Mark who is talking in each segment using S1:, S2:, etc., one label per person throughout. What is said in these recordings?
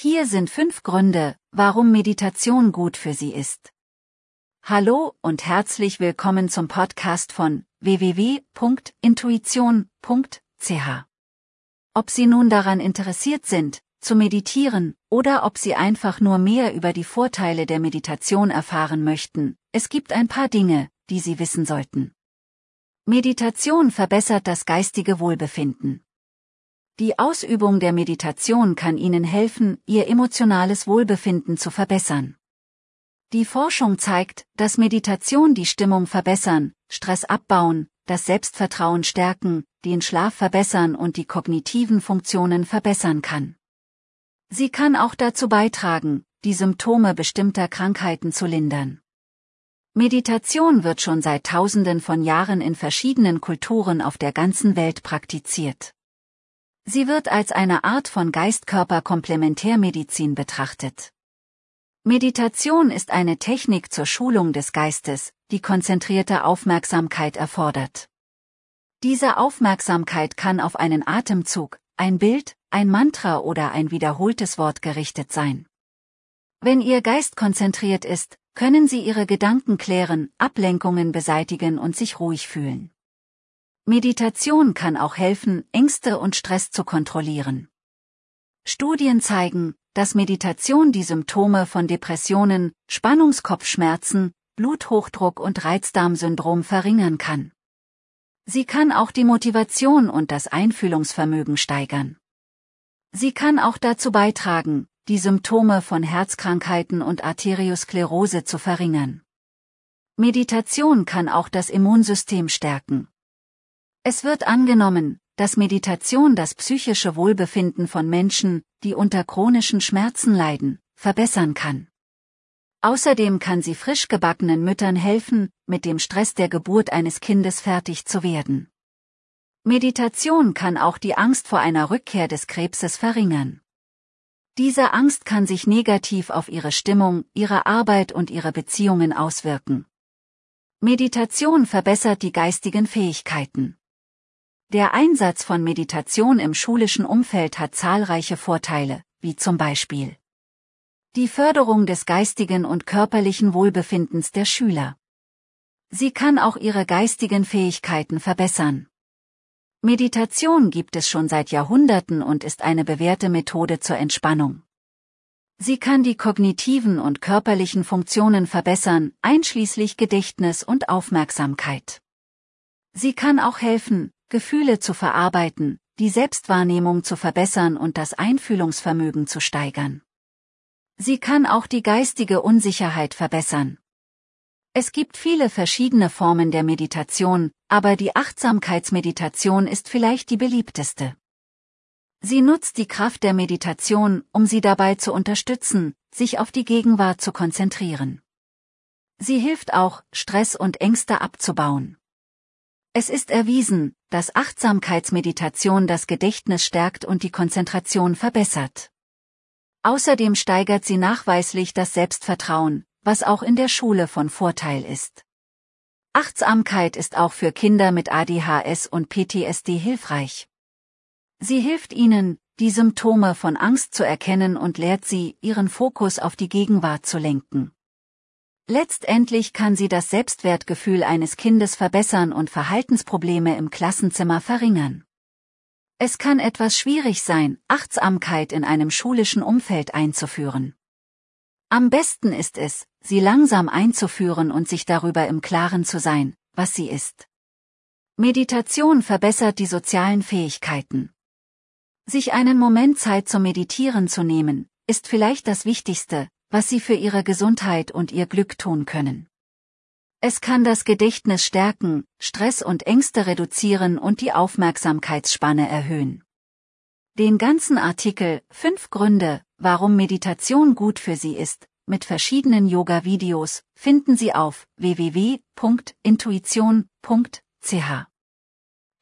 S1: Hier sind fünf Gründe, warum Meditation gut für Sie ist. Hallo und herzlich willkommen zum Podcast von www.intuition.ch. Ob Sie nun daran interessiert sind, zu meditieren, oder ob Sie einfach nur mehr über die Vorteile der Meditation erfahren möchten, es gibt ein paar Dinge, die Sie wissen sollten. Meditation verbessert das geistige Wohlbefinden. Die Ausübung der Meditation kann Ihnen helfen, Ihr emotionales Wohlbefinden zu verbessern. Die Forschung zeigt, dass Meditation die Stimmung verbessern, Stress abbauen, das Selbstvertrauen stärken, den Schlaf verbessern und die kognitiven Funktionen verbessern kann. Sie kann auch dazu beitragen, die Symptome bestimmter Krankheiten zu lindern. Meditation wird schon seit Tausenden von Jahren in verschiedenen Kulturen auf der ganzen Welt praktiziert. Sie wird als eine Art von Geist-Körper-Komplementärmedizin betrachtet. Meditation ist eine Technik zur Schulung des Geistes, die konzentrierte Aufmerksamkeit erfordert. Diese Aufmerksamkeit kann auf einen Atemzug, ein Bild, ein Mantra oder ein wiederholtes Wort gerichtet sein. Wenn Ihr Geist konzentriert ist, können Sie Ihre Gedanken klären, Ablenkungen beseitigen und sich ruhig fühlen. Meditation kann auch helfen, Ängste und Stress zu kontrollieren. Studien zeigen, dass Meditation die Symptome von Depressionen, Spannungskopfschmerzen, Bluthochdruck und Reizdarmsyndrom verringern kann. Sie kann auch die Motivation und das Einfühlungsvermögen steigern. Sie kann auch dazu beitragen, die Symptome von Herzkrankheiten und Arteriosklerose zu verringern. Meditation kann auch das Immunsystem stärken. Es wird angenommen, dass Meditation das psychische Wohlbefinden von Menschen, die unter chronischen Schmerzen leiden, verbessern kann. Außerdem kann sie frisch gebackenen Müttern helfen, mit dem Stress der Geburt eines Kindes fertig zu werden. Meditation kann auch die Angst vor einer Rückkehr des Krebses verringern. Diese Angst kann sich negativ auf ihre Stimmung, ihre Arbeit und ihre Beziehungen auswirken. Meditation verbessert die geistigen Fähigkeiten. Der Einsatz von Meditation im schulischen Umfeld hat zahlreiche Vorteile, wie zum Beispiel die Förderung des geistigen und körperlichen Wohlbefindens der Schüler. Sie kann auch ihre geistigen Fähigkeiten verbessern. Meditation gibt es schon seit Jahrhunderten und ist eine bewährte Methode zur Entspannung. Sie kann die kognitiven und körperlichen Funktionen verbessern, einschließlich Gedächtnis und Aufmerksamkeit. Sie kann auch helfen, Gefühle zu verarbeiten, die Selbstwahrnehmung zu verbessern und das Einfühlungsvermögen zu steigern. Sie kann auch die geistige Unsicherheit verbessern. Es gibt viele verschiedene Formen der Meditation, aber die Achtsamkeitsmeditation ist vielleicht die beliebteste. Sie nutzt die Kraft der Meditation, um sie dabei zu unterstützen, sich auf die Gegenwart zu konzentrieren. Sie hilft auch, Stress und Ängste abzubauen. Es ist erwiesen, dass Achtsamkeitsmeditation das Gedächtnis stärkt und die Konzentration verbessert. Außerdem steigert sie nachweislich das Selbstvertrauen, was auch in der Schule von Vorteil ist. Achtsamkeit ist auch für Kinder mit ADHS und PTSD hilfreich. Sie hilft ihnen, die Symptome von Angst zu erkennen und lehrt sie, ihren Fokus auf die Gegenwart zu lenken. Letztendlich kann sie das Selbstwertgefühl eines Kindes verbessern und Verhaltensprobleme im Klassenzimmer verringern. Es kann etwas schwierig sein, Achtsamkeit in einem schulischen Umfeld einzuführen. Am besten ist es, sie langsam einzuführen und sich darüber im Klaren zu sein, was sie ist. Meditation verbessert die sozialen Fähigkeiten. Sich einen Moment Zeit zum Meditieren zu nehmen, ist vielleicht das Wichtigste, was sie für ihre Gesundheit und ihr Glück tun können. Es kann das Gedächtnis stärken, Stress und Ängste reduzieren und die Aufmerksamkeitsspanne erhöhen. Den ganzen Artikel 5 Gründe, warum Meditation gut für Sie ist, mit verschiedenen Yoga-Videos, finden Sie auf www.intuition.ch.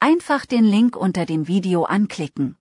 S1: Einfach den Link unter dem Video anklicken.